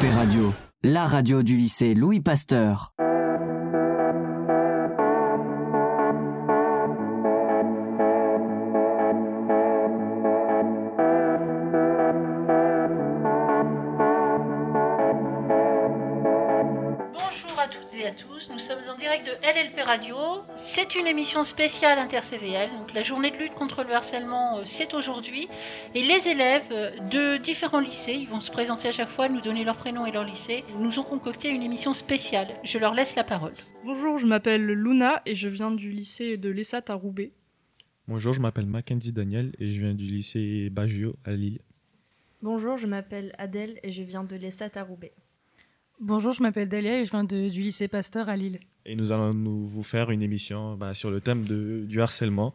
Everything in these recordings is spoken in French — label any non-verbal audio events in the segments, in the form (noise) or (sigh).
Radio, la radio du lycée Louis Pasteur. Bonjour à toutes et à tous, nous sommes en direct de LLP Radio. C'est une émission spéciale inter-CVL, donc la journée de lutte contre le harcèlement, euh, c'est aujourd'hui. Et les élèves euh, de différents lycées, ils vont se présenter à chaque fois, nous donner leur prénom et leur lycée, nous ont concocté une émission spéciale. Je leur laisse la parole. Bonjour, je m'appelle Luna et je viens du lycée de l'ESAT à Roubaix. Bonjour, je m'appelle Mackenzie Daniel et je viens du lycée Baggio à Lille. Bonjour, je m'appelle Adèle et je viens de l'ESAT à Roubaix. Bonjour, je m'appelle Dalia et je viens de- du lycée Pasteur à Lille. Et nous allons nous, vous faire une émission bah, sur le thème de, du harcèlement.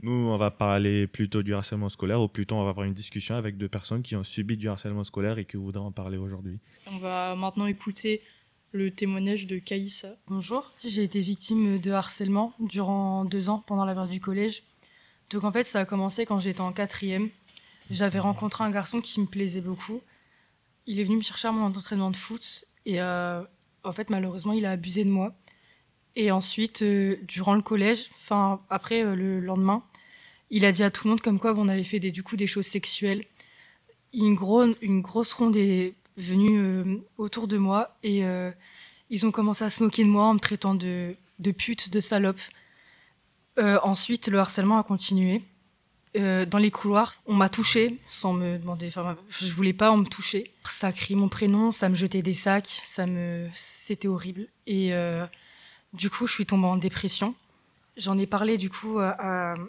Nous, on va parler plutôt du harcèlement scolaire, ou plutôt on va avoir une discussion avec deux personnes qui ont subi du harcèlement scolaire et qui voudraient en parler aujourd'hui. On va maintenant écouter le témoignage de Kaïssa. Bonjour, j'ai été victime de harcèlement durant deux ans pendant la période du collège. Donc en fait, ça a commencé quand j'étais en quatrième. J'avais rencontré un garçon qui me plaisait beaucoup. Il est venu me chercher à mon entraînement de foot et euh, en fait, malheureusement, il a abusé de moi. Et ensuite, euh, durant le collège, enfin après euh, le lendemain, il a dit à tout le monde comme quoi on avait fait des, du coup des choses sexuelles. Une, gros, une grosse ronde est venue autour de moi et ils ont commencé à se moquer de moi en me traitant de, pute, de salope. Ensuite, le harcèlement a continué. Euh, dans les couloirs, on m'a touché sans me demander. Enfin, je voulais pas, on me touchait. Ça criait mon prénom, ça me jetait des sacs, ça me, c'était horrible. Et euh, du coup, je suis tombée en dépression. J'en ai parlé du coup à,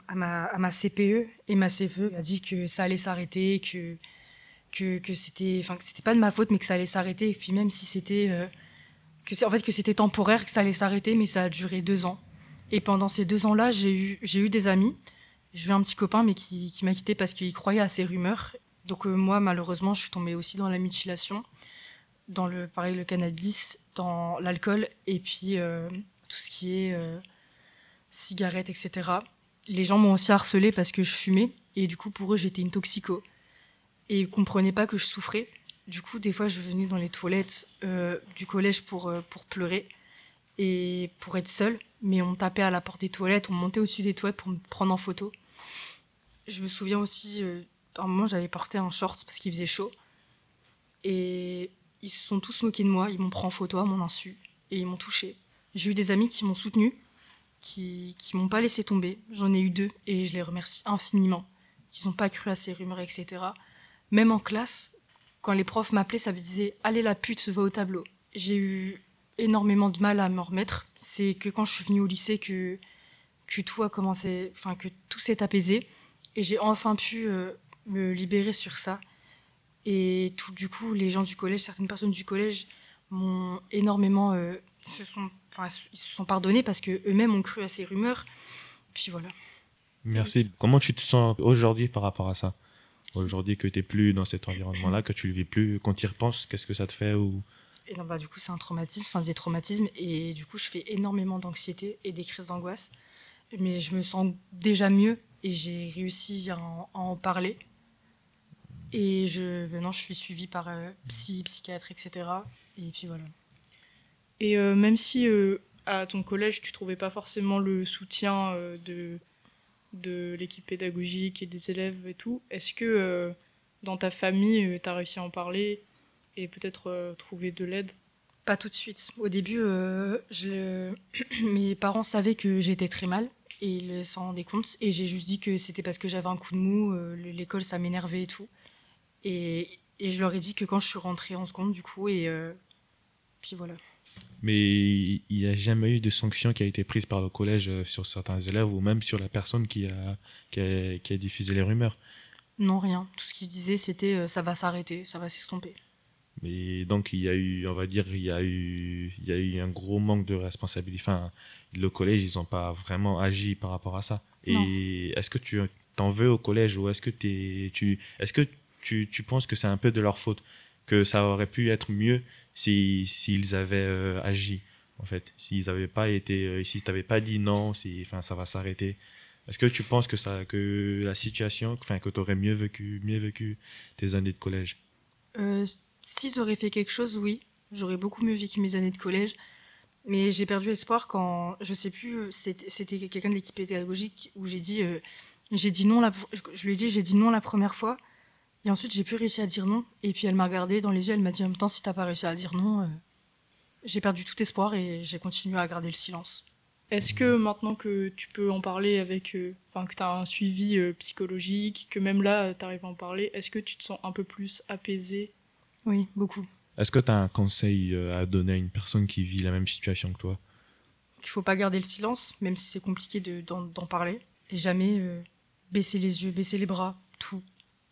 à- ma, à ma CPE et ma CPE a dit que ça allait s'arrêter, que que, que c'était, enfin que c'était pas de ma faute, mais que ça allait s'arrêter. Et puis même si c'était, euh, que c'est en fait que c'était temporaire, que ça allait s'arrêter, mais ça a duré deux ans. Et pendant ces deux ans-là, j'ai eu, j'ai eu des amis. J'ai eu un petit copain, mais qui, m'a quitté parce qu'il croyait à ces rumeurs. Donc euh, moi, malheureusement, je suis tombée aussi dans la mutilation, dans le, pareil, le cannabis, dans l'alcool, et puis euh, tout ce qui est euh, cigarettes, etc. Les gens m'ont aussi harcelée parce que je fumais, et du coup, pour eux, j'étais une toxico. Et ils comprenaient pas que je souffrais. Du coup, des fois, je venais dans les toilettes du collège pour, pour pleurer et pour être seule. Mais on tapait à la porte des toilettes, on montait au-dessus des toilettes pour me prendre en photo. Je me souviens aussi, euh, à un moment, j'avais porté un short parce qu'il faisait chaud. Et ils se sont tous moqués de moi, ils m'ont pris en photo à mon insu et ils m'ont touché. J'ai eu des amis qui m'ont soutenu, qui qui m'ont pas laissé tomber. J'en ai eu deux et je les remercie infiniment. Ils n'ont pas cru à ces rumeurs, etc. Même en classe, quand les profs m'appelaient, ça me disait Allez, la pute va au tableau. J'ai eu énormément de mal à me remettre. C'est que quand je suis venue au lycée que, que tout a commencé, enfin, que tout s'est apaisé. Et j'ai enfin pu euh, me libérer sur ça. Et tout, du coup, les gens du collège, certaines personnes du collège m'ont énormément. euh, se sont, ils se sont pardonnés parce qu'eux-mêmes ont cru à ces rumeurs. Puis voilà. Merci. Comment tu te sens aujourd'hui par rapport à ça? Aujourd'hui que tu n'es plus dans cet environnement-là, que tu le vis plus, quand tu y repenses, qu'est-ce que ça te fait ou... Et non, bah, du coup, c'est un traumatisme, enfin, des traumatismes. Et du coup, je fais énormément d'anxiété et des crises d'angoisse. Mais je me sens déjà mieux et j'ai réussi à en, parler. Et je, maintenant, je suis suivie par euh, psy, psychiatre, etc. Et puis voilà. Et euh, même si euh, à ton collège, tu trouvais pas forcément le soutien de, de l'équipe pédagogique et des élèves et tout, est-ce que dans ta famille, tu as réussi à en parler et peut-être trouver de l'aide? Pas tout de suite. Au début, (clears throat) mes parents savaient que j'étais très mal et ils s'en rendaient compte. Et j'ai juste dit que c'était parce que j'avais un coup de mou, euh, l'école ça m'énervait et tout. Et, et je leur ai dit que quand je suis rentrée en seconde, du coup, et euh, puis voilà. Mais il n'y a jamais eu de sanction qui a été prise par le collège euh, sur certains élèves ou même sur la personne qui a, qui a, qui a diffusé les rumeurs? Non, rien. Tout ce qu'ils disaient, c'était euh, ça va s'arrêter, ça va s'estomper. Mais donc il y a eu, on va dire, il y a eu, il y a eu un gros manque de responsabilité. Enfin, le collège, ils n'ont pas vraiment agi par rapport à ça. Non. Et est-ce que tu t'en veux au collège ou est-ce que tu, est-ce que tu, tu penses que c'est un peu de leur faute, que ça aurait pu être mieux si s'ils avaient euh, agi en fait, s'ils n'avaient pas été, euh, si t'avais pas dit non, si, enfin, ça va s'arrêter. Est-ce que tu penses que ça, que la situation, enfin, que tu aurais mieux vécu, mieux vécu tes années de collège? Euh, S'ils auraient fait quelque chose, oui, j'aurais beaucoup mieux vécu mes années de collège. Mais j'ai perdu espoir quand, je sais plus, euh, c'était quelqu'un de l'équipe pédagogique où j'ai dit, euh, j'ai dit non, la, je, lui ai dit, j'ai dit non la première fois. Et ensuite, j'ai plus réussi à dire non. Et puis elle m'a regardé dans les yeux, elle m'a dit en même temps, si t'as pas réussi à dire non, euh, j'ai perdu tout espoir et j'ai continué à garder le silence. Est-ce que maintenant que tu peux en parler avec, enfin que tu as un suivi psychologique, que même là tu à en parler, est-ce que tu te sens un peu plus apaisé Oui, beaucoup. Est-ce que tu as un conseil euh, à donner à une personne qui vit la même situation que toi? Qu'il faut pas garder le silence, même si c'est compliqué de- d'en parler. Et jamais euh, baisser les yeux, baisser les bras, tout.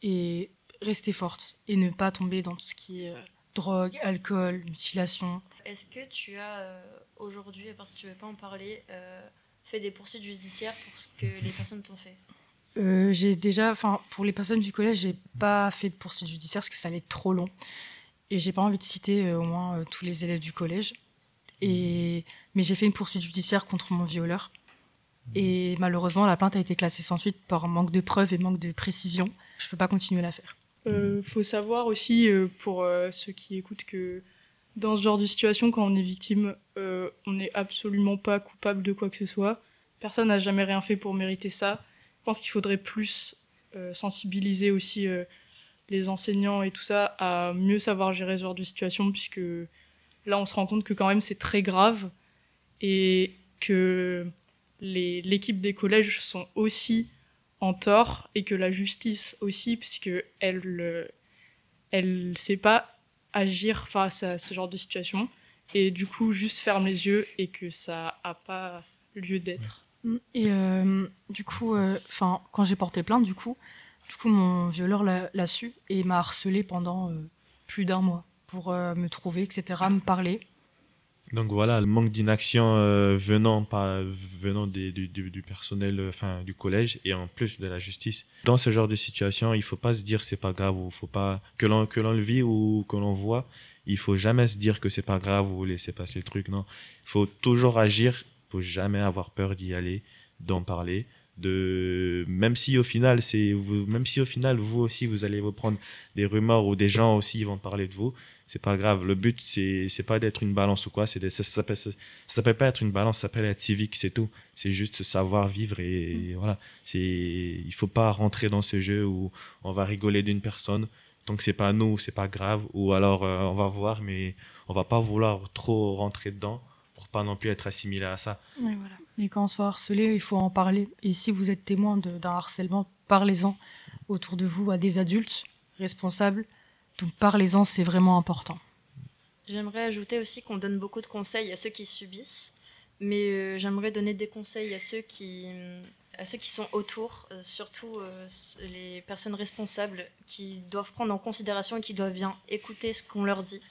Et rester forte. Et ne pas tomber dans tout ce qui est euh, drogue, alcool, mutilation. Est-ce que tu as euh, aujourd'hui, parce que tu veux pas en parler, euh, fait des poursuites judiciaires pour ce que les personnes t'ont fait? Euh, j'ai déjà, enfin, pour les personnes du collège, j'ai pas fait de poursuite judiciaire parce que ça allait être trop long. Et j'ai pas envie de citer euh, au moins euh, tous les élèves du collège. Et, mais j'ai fait une poursuite judiciaire contre mon violeur. Et malheureusement, la plainte a été classée sans suite par manque de preuves et manque de précision. Je peux pas continuer l'affaire. Euh, faut savoir aussi, euh, pour euh, ceux qui écoutent, que dans ce genre de situation, quand on est victime, euh, on n'est absolument pas coupable de quoi que ce soit. Personne n'a jamais rien fait pour mériter ça. Je pense qu'il faudrait plus euh, sensibiliser aussi euh, les enseignants et tout ça à mieux savoir gérer ce genre de situation, puisque là, on se rend compte que quand même c'est très grave et que l'équipe des collèges sont aussi en tort et que la justice aussi, puisque elle euh, sait pas agir face à ce genre de situation et du coup juste ferme les yeux et que ça a pas lieu d'être. Et euh, du coup, euh, enfin, quand j'ai porté plainte, du coup, du coup, mon violeur l'a su et m'a harcelé pendant euh, plus d'un mois pour me trouver, etc., me parler. Donc voilà, le manque d'inaction venant, venant des- du, personnel, enfin du collège et en plus de la justice. Dans ce genre de situation, il faut pas se dire c'est pas grave ou faut pas que l'on que l'on le vit ou que l'on voit. Il faut jamais se dire que c'est pas grave ou laisser passer le truc. Non, il faut toujours agir. Il faut jamais avoir peur d'y aller, d'en parler. De même si au final c'est vous, même si au final vous aussi vous allez vous prendre des rumeurs ou des gens aussi vont parler de vous c'est pas grave. Le but, c'est c'est pas d'être une balance ou quoi. C'est de- ça ça s'appelle ça s'appelle pas être une balance, ça s'appelle être civique, c'est tout. C'est juste savoir vivre et, voilà. C'est il faut pas rentrer dans ce jeu où on va rigoler d'une personne tant que c'est pas nous, c'est pas grave. Ou alors euh, on va voir, mais on va pas vouloir trop rentrer dedans pour pas non plus être assimilé à ça. Et, voilà. et quand on se fait harceler, il faut en parler. Et si vous êtes témoin d'un harcèlement, parlez-en autour de vous à des adultes responsables. Donc parlez-en, c'est vraiment important. J'aimerais ajouter aussi qu'on donne beaucoup de conseils à ceux qui subissent, mais euh, j'aimerais donner des conseils à ceux qui, à ceux qui sont autour, euh, surtout euh, les personnes responsables qui doivent prendre en considération et qui doivent bien écouter ce qu'on leur dit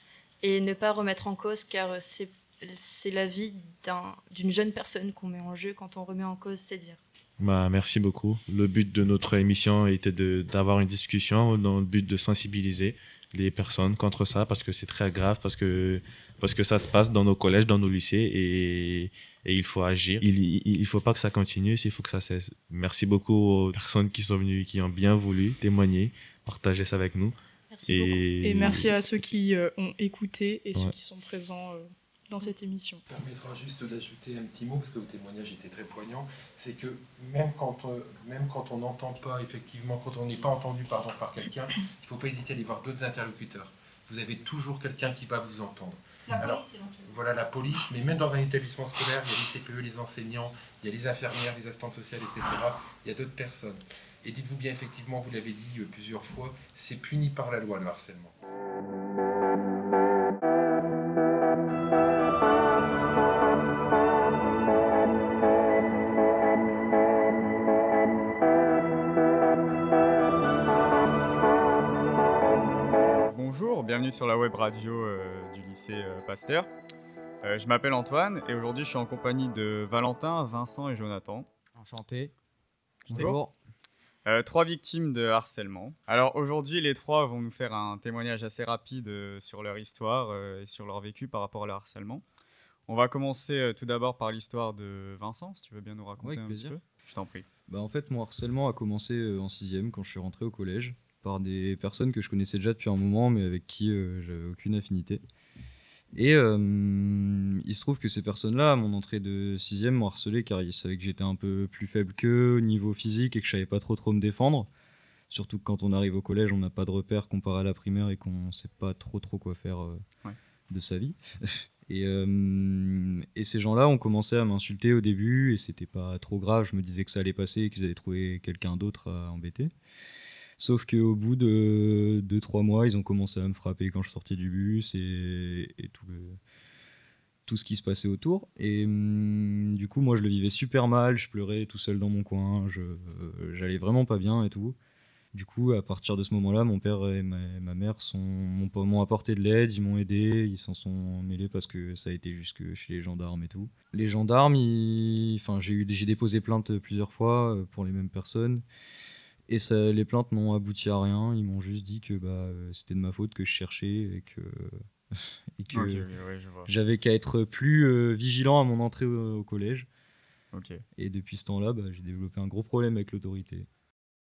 et ne pas remettre en cause, car c'est c'est la vie d'un- d'une jeune personne qu'on met en jeu quand on remet en cause ses dires. Bah, merci beaucoup. Le but de notre émission était d'avoir une discussion dans le but de sensibiliser les personnes contre ça parce que c'est très grave, parce que, parce que ça se passe dans nos collèges, dans nos lycées et, et il faut agir. Il, il faut pas que ça continue, il faut que ça cesse. Merci beaucoup aux personnes qui sont venues, qui ont bien voulu témoigner, partager ça avec nous. Merci beaucoup. Et, Et merci à ceux qui euh, ont écouté et ceux qui sont présents euh, dans cette émission. permettra juste d'ajouter un petit mot, parce que votre témoignage était très poignant, c'est que même quand, euh, même quand on n'entend pas, effectivement, quand on n'est pas entendu pardon, par quelqu'un, il ne faut pas hésiter à aller voir d'autres interlocuteurs. Vous avez toujours quelqu'un qui va vous entendre. Alors, Voilà la police, mais même dans un établissement scolaire, il y a les CPE, les enseignants, il y a les infirmières, les assistantes sociales, etc. Il y a d'autres personnes. Et dites-vous bien, effectivement, vous l'avez dit euh, plusieurs fois, c'est puni par la loi, le harcèlement. Bienvenue sur la web radio euh, du lycée euh, Pasteur. Euh, je m'appelle Antoine et aujourd'hui je suis en compagnie de Valentin, Vincent et Jonathan. Enchanté. Bonjour. Euh, trois victimes de harcèlement. Alors aujourd'hui les trois vont nous faire un témoignage assez rapide euh, sur leur histoire euh, et sur leur vécu par rapport au harcèlement. On va commencer euh, tout d'abord par l'histoire de Vincent, si tu veux bien nous raconter Ouais, un plaisir. petit peu. Je t'en prie. Bah, en fait, mon harcèlement a commencé euh, en sixième quand je suis rentré au collège par des personnes que je connaissais déjà depuis un moment, mais avec qui j'avais aucune affinité. Et il se trouve que ces personnes-là, à mon entrée de sixième, m'ont harcelé car ils savaient que j'étais un peu plus faible qu'eux au niveau physique et que je savais pas trop trop me défendre. Surtout que quand on arrive au collège, on n'a pas de repères comparé à la primaire et qu'on sait pas trop trop quoi faire de sa vie. (laughs) Et, et ces gens-là ont commencé à m'insulter au début et c'était pas trop grave. Je me disais que ça allait passer et qu'ils allaient trouver quelqu'un d'autre à embêter. Sauf qu'au bout de 2-3 mois, ils ont commencé à me frapper quand je sortais du bus et, tout, ce qui se passait autour. Et hum, du coup, moi, je le vivais super mal. Je pleurais tout seul dans mon coin. J'allais vraiment pas bien et tout. Du coup, à partir de ce moment-là, mon père et ma, mère m'ont apporté de l'aide, ils m'ont aidé, ils s'en sont mêlés parce que ça a été jusque chez les gendarmes et tout. Les gendarmes, enfin, j'ai déposé plainte plusieurs fois euh, pour les mêmes personnes. Et ça, les plaintes n'ont abouti à rien. Ils m'ont juste dit que bah, euh, c'était de ma faute que je cherchais et que, (laughs) et que j'avais qu'à être plus euh, vigilant à mon entrée au, collège. Et depuis ce temps-là, bah, j'ai développé un gros problème avec l'autorité.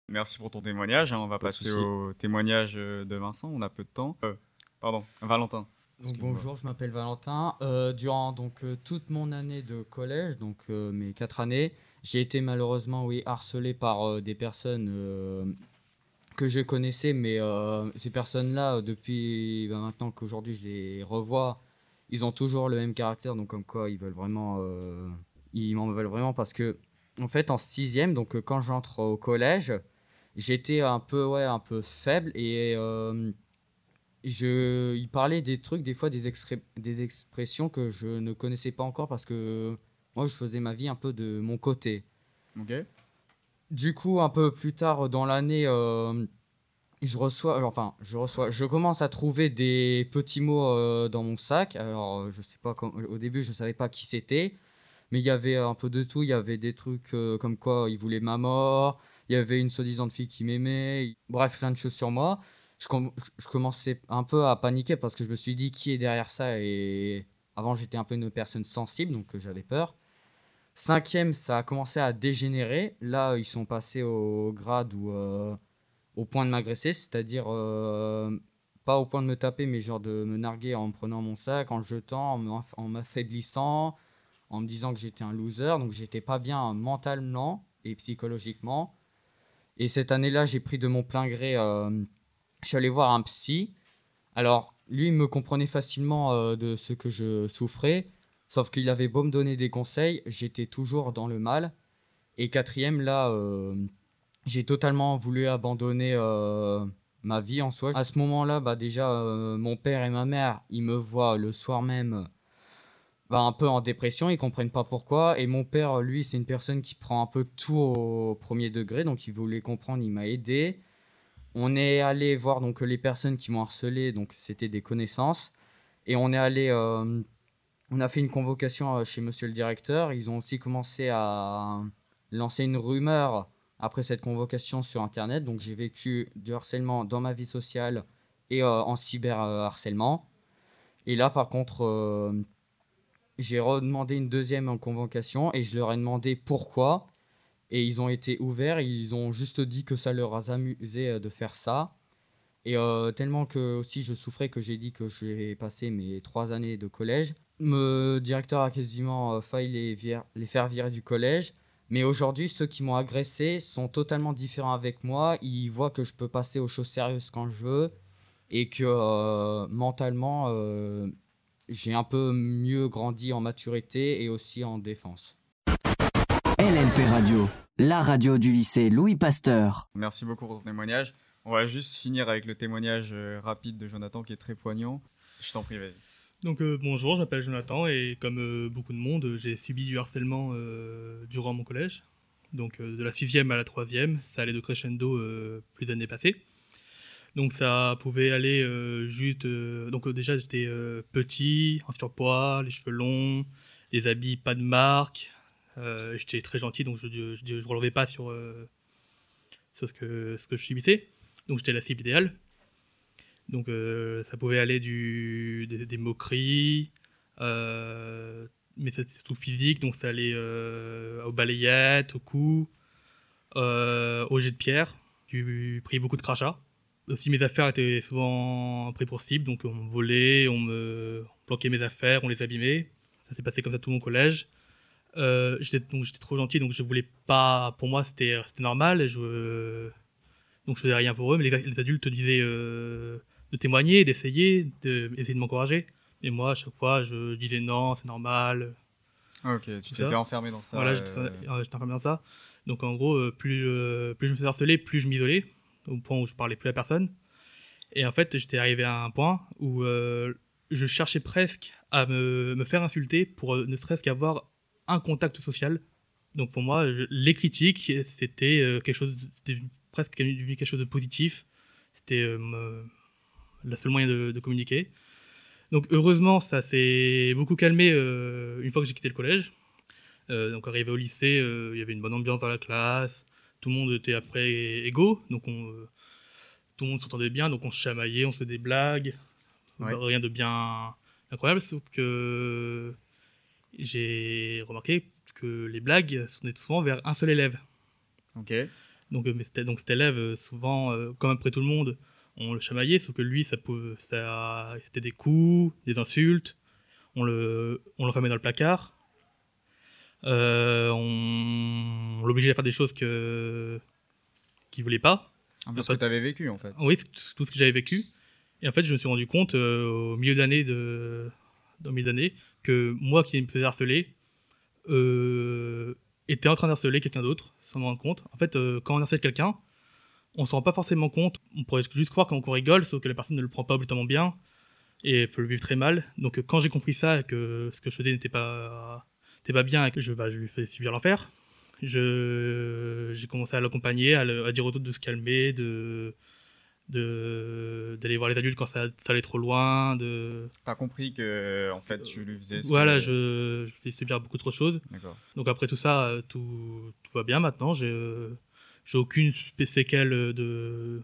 Merci pour ton témoignage. Hein. On va passer au témoignage euh, de Vincent. On a peu de temps. pardon, Valentin. Donc, bonjour, je m'appelle Valentin. durant donc toute mon année de collège, donc mes quatre années, j'ai été malheureusement, oui, harcelé par euh, des personnes euh, que je connaissais, mais euh, ces personnes-là, depuis ben, maintenant qu'aujourd'hui je les revois, ils ont toujours le même caractère, donc comme quoi ils veulent vraiment, ils m'en veulent vraiment parce que, en fait, en sixième, donc quand j'entre au collège, j'étais un peu, ouais, un peu faible et je, parlaient des trucs, des fois des, des expressions que je ne connaissais pas encore parce que moi, je faisais ma vie un peu de mon côté. Ok. Du coup, un peu plus tard dans l'année, euh, je reçois, euh, enfin, je reçois, je commence à trouver des petits mots euh, dans mon sac. Alors, je sais pas, au début, je savais pas qui c'était, mais il y avait un peu de tout. Il y avait des trucs comme quoi il voulait ma mort. Il y avait une soi-disant fille qui m'aimait. Bref, plein de choses sur moi. Je, je commençais un peu à paniquer parce que je me suis dit qui est derrière ça et avant j'étais un peu une personne sensible donc j'avais peur. Cinquième, ça a commencé à dégénérer. Là, ils sont passés au grade ou euh, au point de m'agresser, c'est-à-dire euh, pas au point de me taper, mais genre de me narguer en prenant mon sac, en le jetant, en m'affaiblissant, en me disant que j'étais un loser. Donc j'étais pas bien mentalement et psychologiquement. Et cette année-là, j'ai pris de mon plein gré. Euh, je suis allé voir un psy. Alors, lui, il me comprenait facilement de ce que je souffrais. Sauf qu'il avait beau me donner des conseils, j'étais toujours dans le mal. Et quatrième, là, euh, j'ai totalement voulu abandonner euh, ma vie en soi. À ce moment-là, bah, déjà, euh, mon père et ma mère, ils me voient le soir même bah, un peu en dépression, ils comprennent pas pourquoi. Et mon père, lui, c'est une personne qui prend un peu tout au premier degré, donc il voulait comprendre, il m'a aidé. On est allé voir donc les personnes qui m'ont harcelé, donc c'était des connaissances. Et on est allé on a fait une convocation euh, chez monsieur le directeur. Ils ont aussi commencé à lancer une rumeur après cette convocation sur Internet. Donc j'ai vécu du harcèlement dans ma vie sociale et euh, en cyberharcèlement. Et là, par contre, euh, j'ai redemandé une deuxième convocation et je leur ai demandé pourquoi. Et ils ont été ouverts. Ils ont juste dit que ça leur a amusé de faire ça. Et tellement que aussi je souffrais que j'ai dit que j'ai passé mes trois années de collège. Le directeur a quasiment euh, failli les, les faire virer du collège. Mais aujourd'hui, ceux qui m'ont agressé sont totalement différents avec moi. Ils voient que je peux passer aux choses sérieuses quand je veux et que euh, mentalement, euh, j'ai un peu mieux grandi en maturité et aussi en défense. LNP Radio, la radio du lycée Louis Pasteur. Merci beaucoup pour ton témoignage. On va juste finir avec le témoignage rapide de Jonathan qui est très poignant. Je t'en prie, vas-y. Donc euh, bonjour, je m'appelle Jonathan et comme euh, beaucoup de monde, j'ai subi du harcèlement euh, durant mon collège. Donc de la sixième à la troisième, ça allait de crescendo plus d'années passées. Donc ça pouvait aller juste... donc déjà j'étais petit, en surpoids, les cheveux longs, les habits pas de marque. j'étais très gentil donc je ne relevais pas sur, sur ce, que, ce que je subissais. Donc j'étais la cible idéale. Donc euh, ça pouvait aller du, des, moqueries, euh, mais c'était surtout physique, donc ça allait euh, aux balayettes, aux coups, aux jets de pierre. J'ai pris beaucoup de crachats. aussi mes affaires étaient souvent pris pour cible, donc on me volait, on me planquait mes affaires, on les abîmait. Ça s'est passé comme ça tout mon collège. Euh, j'étais donc j'étais trop gentil, donc je voulais pas. Pour moi, c'était c'était normal. Je donc je faisais rien pour eux, mais les, les adultes te disaient euh, de témoigner, d'essayer, d'essayer de m'encourager. Et moi, à chaque fois, je disais non, c'est normal. Ok, tu t'étais enfermé dans ça. Voilà, euh, j'étais enfermé dans ça. Donc en gros, euh, plus, plus je me faisais harceler, plus je m'isolais, au point où je parlais plus à personne. Et en fait, j'étais arrivé à un point où je cherchais presque à me, me faire insulter pour ne serait-ce qu'avoir un contact social. Donc pour moi, les critiques, c'était quelque chose, presque devenu quelque chose de positif. C'était euh, le seul moyen de, communiquer. Donc heureusement, ça s'est beaucoup calmé euh, une fois que j'ai quitté le collège. Euh, donc arrivé au lycée, il y avait une bonne ambiance dans la classe. Tout le monde était après égaux, donc on, tout le monde s'entendait bien, donc on se chamaillait, on se faisait des blagues, rien de bien incroyable. Sauf que j'ai remarqué que les blagues sont souvent vers un seul élève. Ok. Donc, euh, mais donc cet élève, euh, souvent, euh, comme après tout le monde, on le chamaillait, sauf que lui, ça, ça, c'était des coups, des insultes, on, le, on l'enfermait dans le placard, on, l'obligeait à faire des choses que, qu'il voulait pas. Un peu ce que tu avais vécu, en fait. Oui, tout ce que j'avais vécu. Et en fait, je me suis rendu compte au milieu d'année de, dans milieu d'année que moi qui me faisais harceler, euh, était en train d'harceler quelqu'un d'autre sans me rendre compte. En fait, euh, quand on harcèle quelqu'un, on se rend pas forcément compte. On pourrait juste croire qu'on rigole, sauf que la personne ne le prend pas obligatoirement bien et peut le vivre très mal. Donc, quand j'ai compris ça que ce que je faisais n'était pas, pas bien et que je, bah, lui fais subir l'enfer, j'ai commencé à l'accompagner, à, dire aux autres de se calmer, de d'aller voir les adultes quand ça, allait trop loin de t'as compris que en fait tu lui faisais voilà je, je fais subir beaucoup trop de choses. Donc après tout ça tout, tout va bien maintenant. J'ai j'ai aucune séquelle de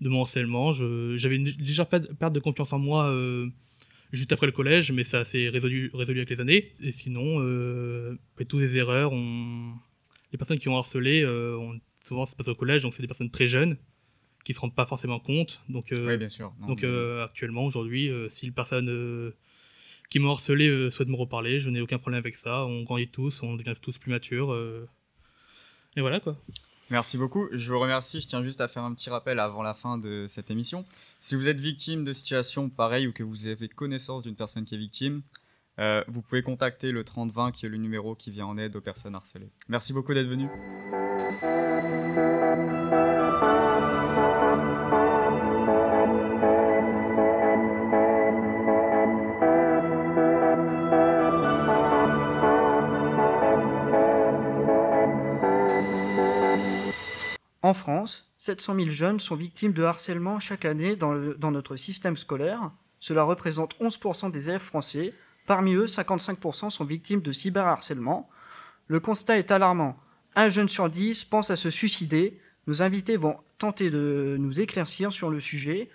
de mon harcèlement. J'avais une légère perte de confiance en moi euh, juste après le collège mais ça s'est résolu résolu avec les années. Et sinon euh, toutes les erreurs on les personnes qui ont harcelé euh, on, souvent c'est pas au collège donc c'est des personnes très jeunes qui se rendent pas forcément compte. Donc, euh, bien sûr. donc euh, actuellement, aujourd'hui, euh, si une personne qui m'a harcelé souhaite me reparler, je n'ai aucun problème avec ça. On grandit tous, on devient tous plus matures. et voilà quoi. Merci beaucoup. Je vous remercie. Je tiens juste à faire un petit rappel avant la fin de cette émission. Si vous êtes victime de situations pareilles ou que vous avez connaissance d'une personne qui est victime, vous pouvez contacter le 3020 qui est le numéro qui vient en aide aux personnes harcelées. Merci beaucoup d'être venu. En France, 700 000 jeunes sont victimes de harcèlement chaque année dans, notre système scolaire. Cela représente 11% des élèves français. Parmi eux, 55% sont victimes de cyberharcèlement. Le constat est alarmant. Un jeune sur dix pense à se suicider. Nos invités vont tenter de nous éclaircir sur le sujet.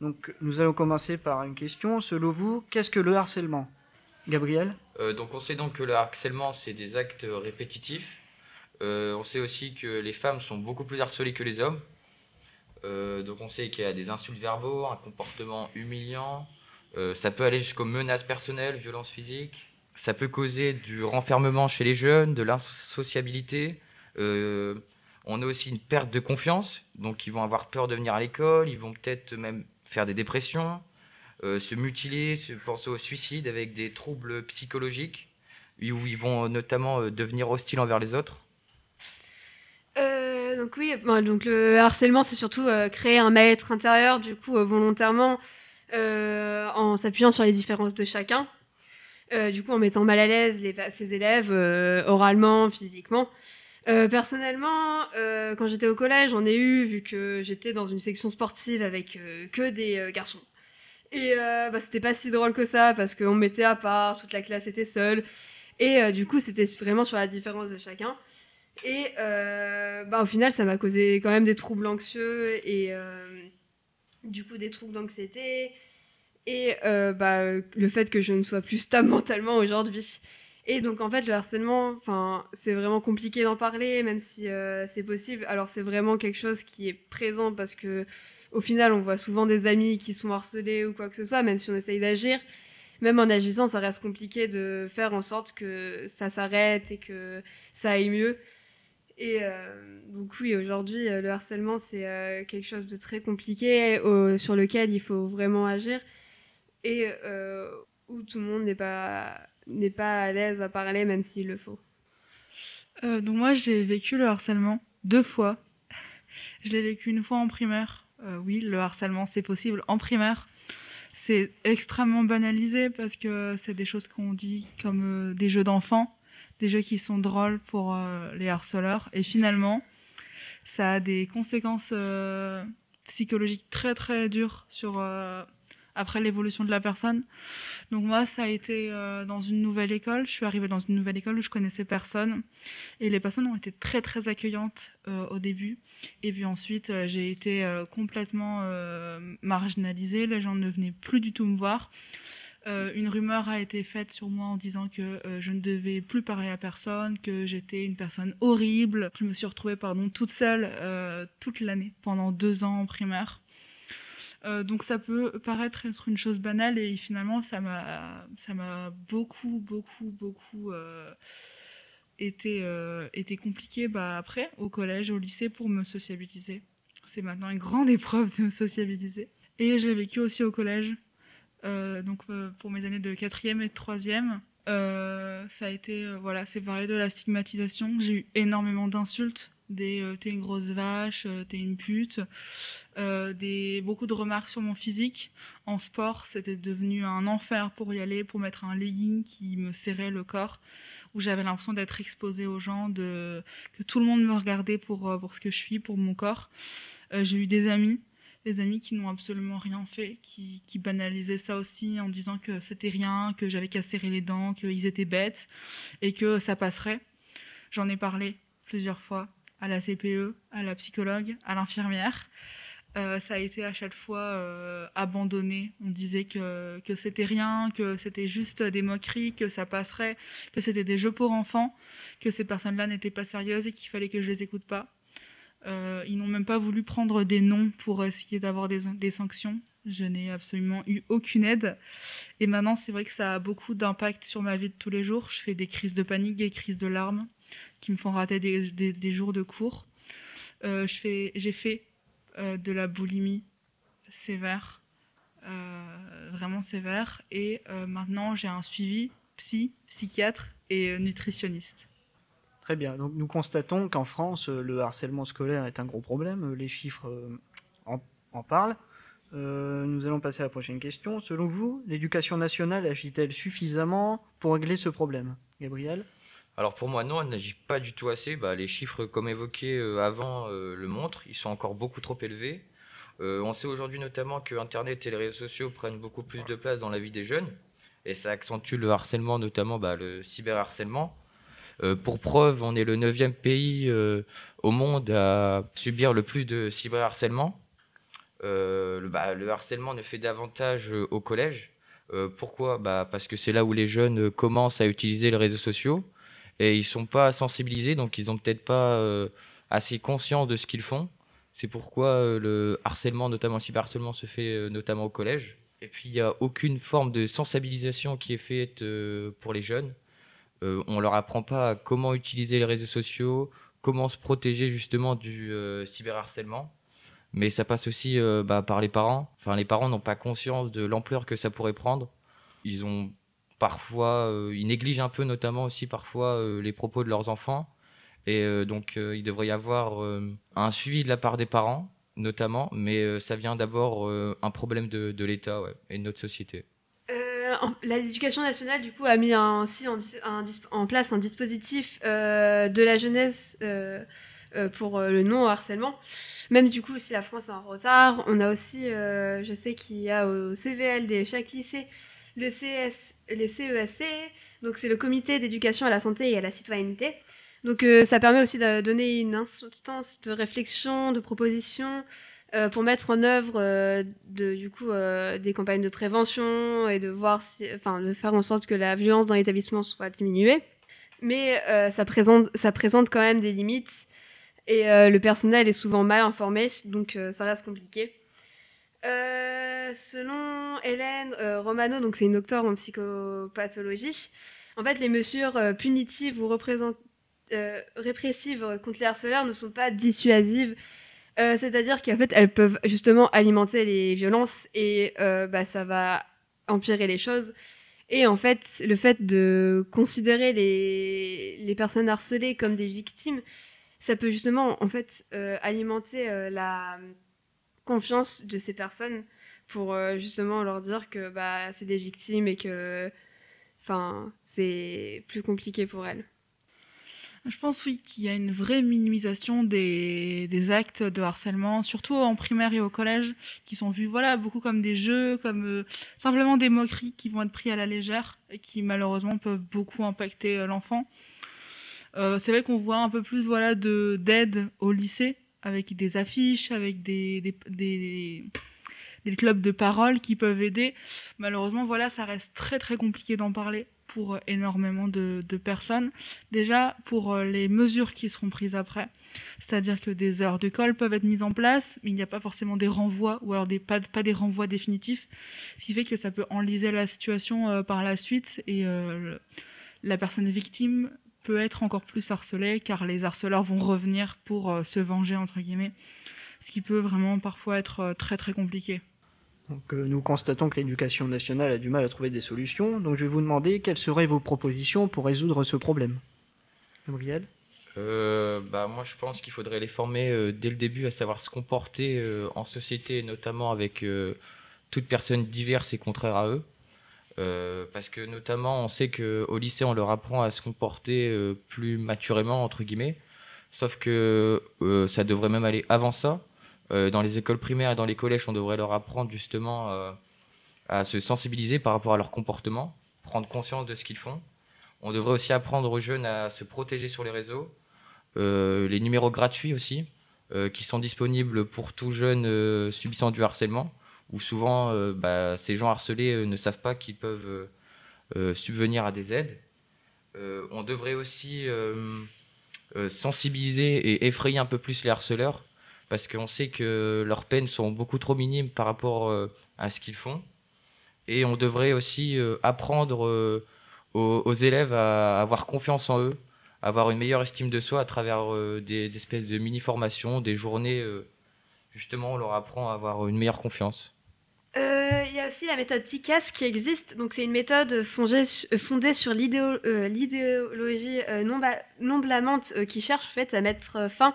Donc, nous allons commencer par une question. Selon vous, qu'est-ce que le harcèlement? Gabriel? Euh, Donc, on sait donc que le harcèlement, c'est des actes répétitifs euh, on sait aussi que les femmes sont beaucoup plus harcelées que les hommes. Euh, donc on sait qu'il y a des insultes verbaux, un comportement humiliant. Euh, ça peut aller jusqu'aux menaces personnelles, violences physiques. Ça peut causer du renfermement chez les jeunes, de l'insociabilité. on a aussi une perte de confiance. Donc ils vont avoir peur de venir à l'école, ils vont peut-être même faire des dépressions, se mutiler, se penser au suicide avec des troubles psychologiques, où ils vont notamment devenir hostiles envers les autres. Euh, donc oui, donc le harcèlement, c'est surtout euh, créer un mal-être intérieur, du coup, euh, volontairement, en s'appuyant sur les différences de chacun. du coup, en mettant mal à l'aise ses élèves, oralement, physiquement. personnellement, quand j'étais au collège, j'en ai eu, vu que j'étais dans une section sportive avec que des garçons. Et bah, c'était pas si drôle que ça, parce qu'on me mettait à part, toute la classe était seule. Et du coup, c'était vraiment sur la différence de chacun. Et euh, bah, au final, ça m'a causé quand même des troubles anxieux et euh, du coup des troubles d'anxiété et euh, bah, le fait que je ne sois plus stable (laughs) mentalement aujourd'hui. Et donc en fait, le harcèlement, c'est vraiment compliqué d'en parler, même si c'est possible. Alors c'est vraiment quelque chose qui est présent parce que au final, on voit souvent des amis qui sont harcelés ou quoi que ce soit, même si on essaye d'agir. Même en agissant, ça reste compliqué de faire en sorte que ça s'arrête et que ça aille mieux. Et euh, donc oui, aujourd'hui, euh, le harcèlement, c'est euh, quelque chose de très compliqué sur lequel il faut vraiment agir et où tout le monde n'est pas, n'est pas à l'aise à parler, même s'il le faut. donc moi, j'ai vécu le harcèlement deux fois. (laughs) Je l'ai vécu une fois en primaire. oui, le harcèlement, c'est possible en primaire. C'est extrêmement banalisé parce que c'est des choses qu'on dit comme des jeux d'enfants des jeux qui sont drôles pour euh, les harceleurs. Et finalement, ça a des conséquences euh, psychologiques très très dures sur euh, après l'évolution de la personne. Donc moi, ça a été dans une nouvelle école. Je suis arrivée dans une nouvelle école où je connaissais personne. Et les personnes ont été très très accueillantes au début. Et puis ensuite, j'ai été complètement marginalisée. Les gens ne venaient plus du tout me voir. Euh, une rumeur a été faite sur moi en disant que euh, je ne devais plus parler à personne, que j'étais une personne horrible. Je me suis retrouvée pardon, toute seule euh, toute l'année, pendant deux ans en primaire. donc ça peut paraître être une chose banale et finalement ça m'a ça m'a beaucoup beaucoup beaucoup été été compliqué bah après au collège au lycée pour me sociabiliser c'est maintenant une grande (laughs) épreuve de me sociabiliser et je l'ai vécu aussi au collège donc euh, pour mes années de quatrième et de troisième, euh, ça a été voilà, c'est varié de la stigmatisation. J'ai eu énormément d'insultes, des t'es une grosse vache, t'es une pute, des beaucoup de remarques sur mon physique. En sport, c'était devenu un enfer pour y aller, pour mettre un legging qui me serrait le corps, où j'avais l'impression d'être exposée aux gens, de que tout le monde me regardait pour pour ce que je suis, pour mon corps. j'ai eu des amis des amis qui n'ont absolument rien fait, qui, banalisaient ça aussi en disant que c'était rien, que j'avais qu'à serrer les dents, qu'ils étaient bêtes et que ça passerait. J'en ai parlé plusieurs fois à la CPE, à la psychologue, à l'infirmière. Euh, ça a été à chaque fois euh, abandonné. On disait que, que c'était rien, que c'était juste des moqueries, que ça passerait, que c'était des jeux pour enfants, que ces personnes-là n'étaient pas sérieuses et qu'il fallait que je les écoute pas. Euh, ils n'ont même pas voulu prendre des noms pour essayer d'avoir des, sanctions. Je n'ai absolument eu aucune aide. Et maintenant, c'est vrai que ça a beaucoup d'impact sur ma vie de tous les jours. Je fais des crises de panique, des crises de larmes qui me font rater des, jours de cours. Euh, j'ai fait euh, de la boulimie sévère, vraiment sévère. Et maintenant, j'ai un suivi psy, psychiatre et nutritionniste. Très bien. Donc nous constatons qu'en France, euh, le harcèlement scolaire est un gros problème. Les chiffres euh, en, parlent. Euh, nous allons passer à la prochaine question. Selon vous, l'éducation nationale agit-elle suffisamment pour régler ce problème? Gabriel? Alors pour moi non, elle n'agit pas du tout assez. Bah, les chiffres comme évoqué avant le montrent, ils sont encore beaucoup trop élevés. on sait aujourd'hui notamment que Internet et les réseaux sociaux prennent beaucoup plus de place dans la vie des jeunes et ça accentue le harcèlement, notamment bah, le cyberharcèlement. Euh, pour preuve, on est le neuvième pays euh, au monde à subir le plus de cyberharcèlement. Euh, le, bah, le harcèlement ne fait davantage au collège. pourquoi? Bah, Parce que c'est là où les jeunes commencent à utiliser les réseaux sociaux et ils sont pas sensibilisés, donc ils n'ont peut-être pas assez conscience de ce qu'ils font. C'est pourquoi le harcèlement, notamment le cyberharcèlement, se fait notamment au collège. Et puis il n'y a aucune forme de sensibilisation qui est faite pour les jeunes. Euh, on leur apprend pas comment utiliser les réseaux sociaux, comment se protéger justement du euh, cyberharcèlement. Mais ça passe aussi euh, bah, par les parents. Enfin, les parents n'ont pas conscience de l'ampleur que ça pourrait prendre. Ils ont parfois, ils négligent un peu, notamment aussi parfois les propos de leurs enfants. Et donc, il devrait y avoir un suivi de la part des parents, notamment, mais ça vient d'abord un problème de, l'État et de notre société l'éducation nationale, du coup, a mis aussi en, place un dispositif euh, de la jeunesse euh, euh, pour le non-harcèlement. Même du coup, si la France est en retard, on a aussi, je sais qu'il y a au CVLD, chaque lycée, le, CS, le CESC, donc c'est le comité d'éducation à la santé et à la citoyenneté. Donc ça permet aussi de donner une instance de réflexion, de proposition, euh, pour mettre en œuvre euh, du coup, euh, des campagnes de prévention et de, voir enfin, de faire en sorte que la violence dans l'établissement soit diminuée. Mais ça, présente, ça présente quand même des limites et le personnel est souvent mal informé, donc ça reste compliqué. Selon Hélène Romano, donc c'est une docteure en psychopathologie, en fait, les mesures punitives ou répressives contre les harceleurs ne sont pas dissuasives. C'est-à-dire qu'en fait, elles peuvent justement alimenter les violences et bah, ça va empirer les choses. Et en fait, le fait de considérer les, les personnes harcelées comme des victimes, ça peut justement en fait alimenter la confiance de ces personnes pour euh, justement leur dire que bah, c'est des victimes et que c'est plus compliqué pour elles. Je pense oui qu'il y a une vraie minimisation des, actes de harcèlement, surtout en primaire et au collège, qui sont vus voilà beaucoup comme des jeux, comme euh, simplement des moqueries qui vont être pris à la légère et qui malheureusement peuvent beaucoup impacter euh, l'enfant. c'est vrai qu'on voit un peu plus voilà de d'aide au lycée avec des affiches, avec des, des, clubs de parole qui peuvent aider. Malheureusement, voilà, ça reste très très compliqué d'en parler pour énormément de, personnes. Déjà, pour euh, les mesures qui seront prises après, c'est-à-dire que des heures de colle peuvent être mises en place, mais il n'y a pas forcément des renvois, ou alors des, pas, des renvois définitifs, ce qui fait que ça peut enliser la situation euh, par la suite, et euh, la personne victime peut être encore plus harcelé car les harceleurs vont revenir pour se venger entre guillemets, ce qui peut vraiment parfois être très très compliqué. Donc, euh, nous constatons que l'éducation nationale a du mal à trouver des solutions, donc je vais vous demander quelles seraient vos propositions pour résoudre ce problème. Gabriel bah, Moi je pense qu'il faudrait les former dès le début à savoir se comporter en société, notamment avec toute personne diverse et contraire à eux. Euh, parce que notamment, on sait qu'au lycée, on leur apprend à se comporter euh, plus maturément, entre guillemets. Sauf que euh, ça devrait même aller avant ça. Dans les écoles primaires et dans les collèges, on devrait leur apprendre justement à se sensibiliser par rapport à leur comportement, prendre conscience de ce qu'ils font. On devrait aussi apprendre aux jeunes à se protéger sur les réseaux. les numéros gratuits aussi, qui sont disponibles pour tout jeune subissant du harcèlement où souvent euh, bah, ces gens harcelés euh, ne savent pas qu'ils peuvent euh, subvenir à des aides. on devrait aussi sensibiliser et effrayer un peu plus les harceleurs parce qu'on sait que leurs peines sont beaucoup trop minimes par rapport à ce qu'ils font. Et on devrait aussi apprendre aux, élèves à avoir confiance en eux, avoir une meilleure estime de soi à travers des, espèces de mini-formations, des journées. justement, on leur apprend à avoir une meilleure confiance. Euh, il y a aussi la méthode PICAS qui existe. Donc, c'est une méthode fondée, sur euh, l'idéologie euh, non, non, blâmante qui cherche en fait, à mettre fin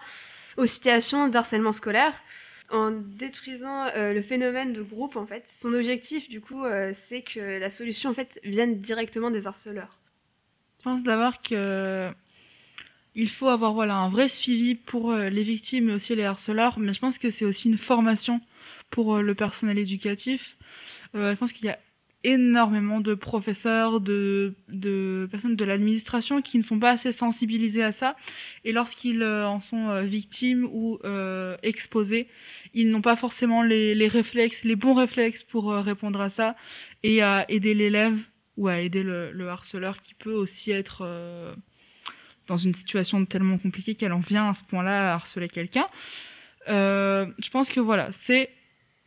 aux situations d'harcèlement scolaire en détruisant le phénomène de groupe. En fait, son objectif, du coup, c'est que la solution en fait vienne directement des harceleurs. Je pense d'abord que il faut avoir voilà un vrai suivi pour les victimes et aussi les harceleurs, mais je pense que c'est aussi une formation pour euh, le personnel éducatif. Euh, je pense qu'il y a énormément de professeurs, de, personnes de l'administration qui ne sont pas assez sensibilisés à ça. Et lorsqu'ils euh, en sont victimes ou exposés, ils n'ont pas forcément les, réflexes, les bons réflexes pour répondre à ça et à aider l'élève ou à aider le, le, harceleur qui peut aussi être dans une situation tellement compliquée qu'elle en vient à ce point-là à harceler quelqu'un. je pense que voilà, c'est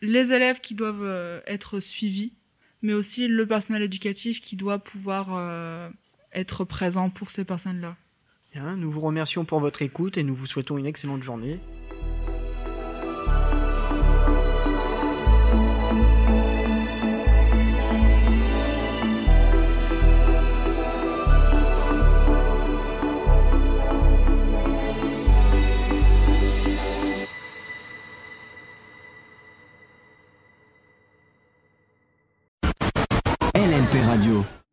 les élèves qui doivent euh, être suivis, mais aussi le personnel éducatif qui doit pouvoir euh, être présent pour ces personnes-là. nous vous remercions pour votre écoute et nous vous souhaitons une excellente journée.